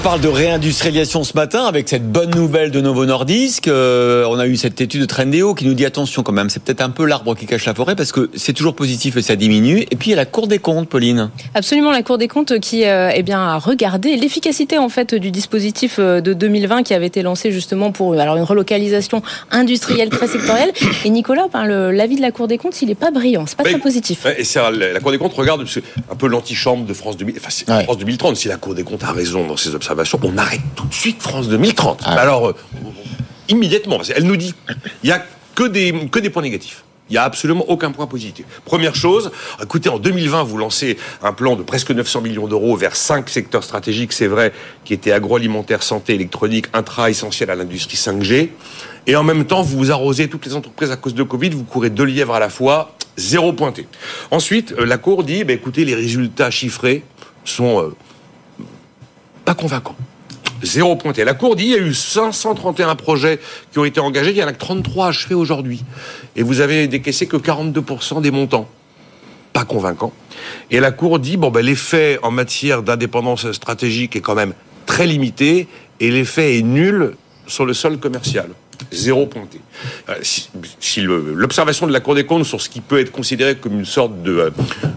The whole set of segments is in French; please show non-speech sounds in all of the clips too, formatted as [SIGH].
On parle de réindustrialisation ce matin avec cette bonne nouvelle de Novo Nordisk. Euh, on a eu cette étude de Trendéo qui nous dit attention quand même, c'est peut-être un peu l'arbre qui cache la forêt parce que c'est toujours positif et ça diminue. Et puis il y a la Cour des comptes, Pauline. Absolument, la Cour des comptes qui euh, eh bien, a regardé l'efficacité en fait du dispositif euh, de 2020 qui avait été lancé justement pour alors, une relocalisation industrielle très sectorielle. Et Nicolas, ben, l'avis de la Cour des comptes, il n'est pas brillant, c'est pas très positif. Et la Cour des comptes regarde un peu l'antichambre de France, 2000, enfin, France 2030. Si la Cour des comptes a raison dans ses on arrête tout de suite France 2030. Ah Alors, euh, immédiatement, parce qu'elle nous dit, il n'y a que des, que des points négatifs. Il n'y a absolument aucun point positif. Première chose, écoutez, en 2020, vous lancez un plan de presque 900 millions d'euros vers cinq secteurs stratégiques, c'est vrai, qui étaient agroalimentaire, santé, électronique, intra essentiel à l'industrie 5G. Et en même temps, vous vous arrosez toutes les entreprises à cause de Covid, vous courez deux lièvres à la fois, zéro pointé. Ensuite, euh, la Cour dit, bah, écoutez, les résultats chiffrés sont euh, pas convaincants. Zéro pointé. La Cour dit il y a eu 531 projets qui ont été engagés, il y en a que 33 achevés aujourd'hui. Et vous avez décaissé que 42% des montants. Pas convaincant. Et la Cour dit bon ben l'effet en matière d'indépendance stratégique est quand même très limité et l'effet est nul sur le sol commercial zéro pointé. Euh, si, l'observation de la Cour des comptes sur ce qui peut être considéré comme une sorte de,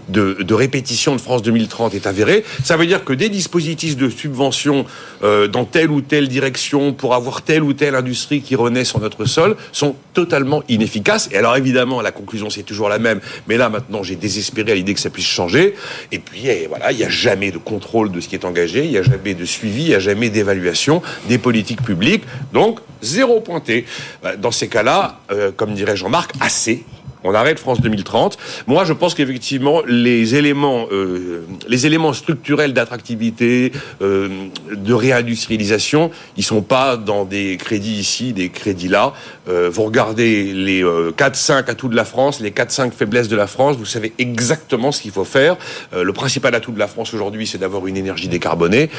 de, de, répétition de France 2030 est avérée, ça veut dire que des dispositifs de subvention euh, dans telle ou telle direction pour avoir telle ou telle industrie qui renaît sur notre sol sont totalement inefficaces. Et alors évidemment, la conclusion c'est toujours la même, mais là maintenant j'ai désespéré à l'idée que ça puisse changer. Et puis eh, voilà, il n'y a jamais de contrôle de ce qui est engagé, il n'y a jamais de suivi, il n'y a jamais d'évaluation des politiques publiques. Donc zéro pointé. Bah, dans ces cas-là, euh, comme dirait Jean-Marc, assez on arrête France 2030. Moi, je pense qu'effectivement, les éléments, euh, les éléments structurels d'attractivité, euh, de réindustrialisation, ils sont pas dans des crédits ici, des crédits là. Vous regardez les 4-5 atouts de la France, les 4-5 faiblesses de la France, vous savez exactement ce qu'il faut faire. le principal atout de la France aujourd'hui, c'est d'avoir une énergie décarbonée.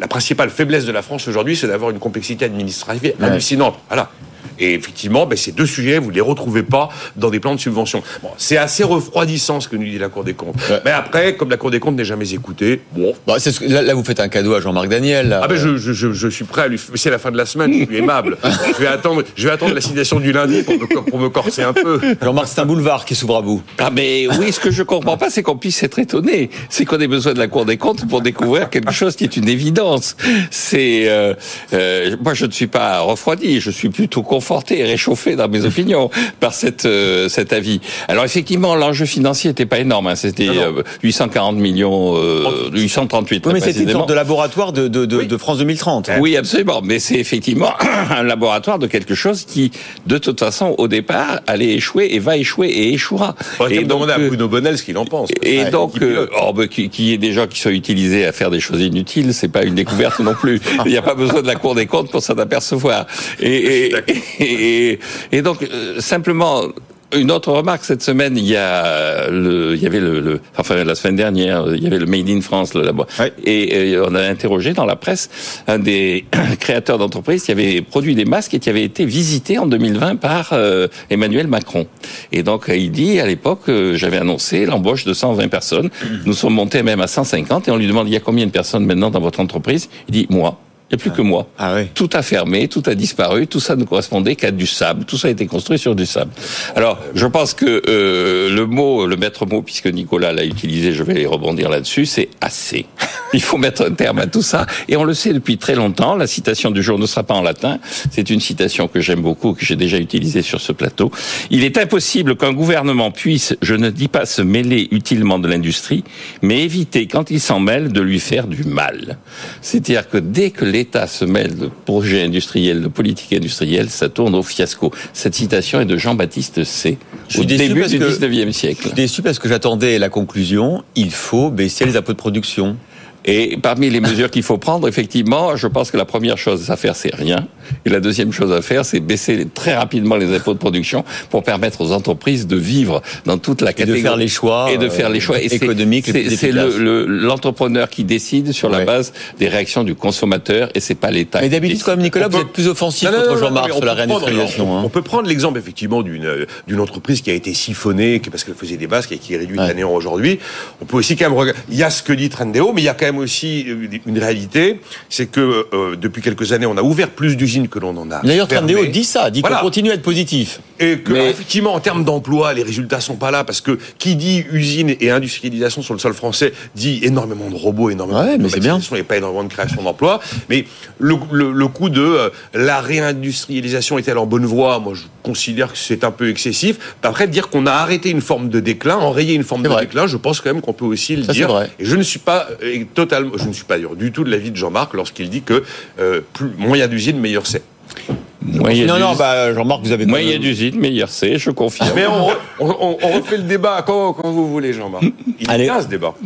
La, principale faiblesse de la France aujourd'hui, c'est d'avoir une complexité administrative hallucinante. Voilà. Et effectivement, ben, ces deux sujets, vous ne les retrouvez pas dans des plans de subvention. Bon, c'est assez refroidissant ce que nous dit la Cour des comptes. Mais après, comme la Cour des comptes n'est jamais écoutée, bon. Bah, ce là, vous faites un cadeau à Jean-Marc Daniel. Ah ben, je, je, je, suis prêt à lui. C'est la fin de la semaine, je suis aimable. [LAUGHS] je vais attendre, je vais attendre la citation du lundi pour me, pour me corser un peu. Jean-Marc, c'est un boulevard qui s'ouvre à vous. Ah mais oui, ce que je comprends pas, c'est qu'on puisse être étonné. C'est qu'on ait besoin de la Cour des comptes pour découvrir quelque chose qui est une évidence. C'est euh, euh, moi, je ne suis pas refroidi, je suis plutôt conforté et réchauffé dans mes [LAUGHS] opinions par cette, euh, cet avis. Alors effectivement, l'enjeu financier n'était pas énorme. Hein. C'était 840 euh, millions, euh, 838. Oui, mais c'était une sorte de laboratoire de, de, de, de France 2030. Oui, absolument. Mais c'est effectivement [CLEARS THROAT] un laboratoire de quelque chose qui, de toute façon, au départ, allait échouer et va échouer et échouera. et donc, demander à Bruno Bonnel ce qu'il en pense. Et donc, oh, bah, qu'il y ait des gens qui soient utilisés à faire des choses inutiles, c'est pas une découverte non plus. [LAUGHS] Il n'y a pas besoin de la Cour des comptes pour s'en apercevoir. Et, et, et, et donc, euh, simplement, une autre remarque cette semaine, il y a le, il y avait le, enfin la semaine dernière, il y avait le Made in France, le labo, et, on a interrogé dans la presse un des [CLEARS THROAT] créateurs d'entreprise qui avait produit des masques et qui avait été visité en 2020 par euh, Emmanuel Macron. Et donc il dit à l'époque, euh, j'avais annoncé l'embauche de 120 personnes, nous sommes montés même à 150 et on lui demande il y a combien de personnes maintenant dans votre entreprise? Il dit moi. Il n'y a plus que moi. Ah tout a fermé, tout a disparu, tout ça ne correspondait qu'à du sable. Tout ça a été construit sur du sable. Alors, je pense que euh, le mot, le maître mot, puisque Nicolas l'a utilisé, je vais rebondir là-dessus, c'est assez. [LAUGHS] Il faut mettre un terme à tout ça. Et on le sait depuis très longtemps. La citation du jour ne sera pas en latin. C'est une citation que j'aime beaucoup, que j'ai déjà utilisée sur ce plateau. Il est impossible qu'un gouvernement puisse, je ne dis pas se mêler utilement de l'industrie, mais éviter, quand il s'en mêle, de lui faire du mal. C'est-à-dire que dès que l'État se mêle de projets industriels, de politique industrielle, ça tourne au fiasco. Cette citation est de Jean-Baptiste C. au début du 19e siècle. Je suis déçu parce que j'attendais la conclusion, il faut baisser les impôts de production. Et parmi les mesures qu'il faut prendre, effectivement, je pense que la première chose à faire, c'est rien. Et la deuxième chose à faire, c'est baisser très rapidement les impôts de production pour permettre aux entreprises de vivre dans toute la catégorie. Et de faire les choix. Et de faire les choix euh, économiques. C'est l'entrepreneur le, qui décide sur la base des réactions du consommateur et c'est pas l'État. Mais d'habitude, quand même, Nicolas, vous êtes plus offensif contre Jean-Marc sur la réindustrialisation. Hein. On peut prendre l'exemple, effectivement, d'une d'une entreprise qui a été siphonnée parce qu'elle faisait des bases et qui est réduite ouais. néant aujourd'hui. On peut aussi quand même regarder. Il y a ce que dit Trendéo, mais il y a quand même aussi une réalité, c'est que euh, depuis quelques années, on a ouvert plus d'usines que l'on en a. D'ailleurs, Trendéo dit ça, dit qu'on continue à être positif. Et que, effectivement, en termes d'emploi, les résultats sont pas là parce que qui dit usine et industrialisation sur le sol français dit énormément de robots, énormément ouais, de mais c'est bien. et pas énormément de création d'emplois. Mais le, le, le, coup de euh, la réindustrialisation est-elle en bonne voie? Moi, je considère que c'est un peu excessif. Après, dire qu'on a arrêté une forme de déclin, enrayé une forme de vrai. déclin, je pense quand même qu'on peut aussi le Ça, dire. Vrai. Et je ne suis pas euh, totalement, je ne suis pas du tout de l'avis de Jean-Marc lorsqu'il dit que euh, plus, moins il y a d'usines, meilleur c'est. non, non, bah, Jean-Marc, vous avez. Moins il y a d'usines, meilleur c'est, je confirme. Mais on, on, on, refait le débat quand, quand vous voulez, Jean-Marc. Il Allez. est bien ce débat.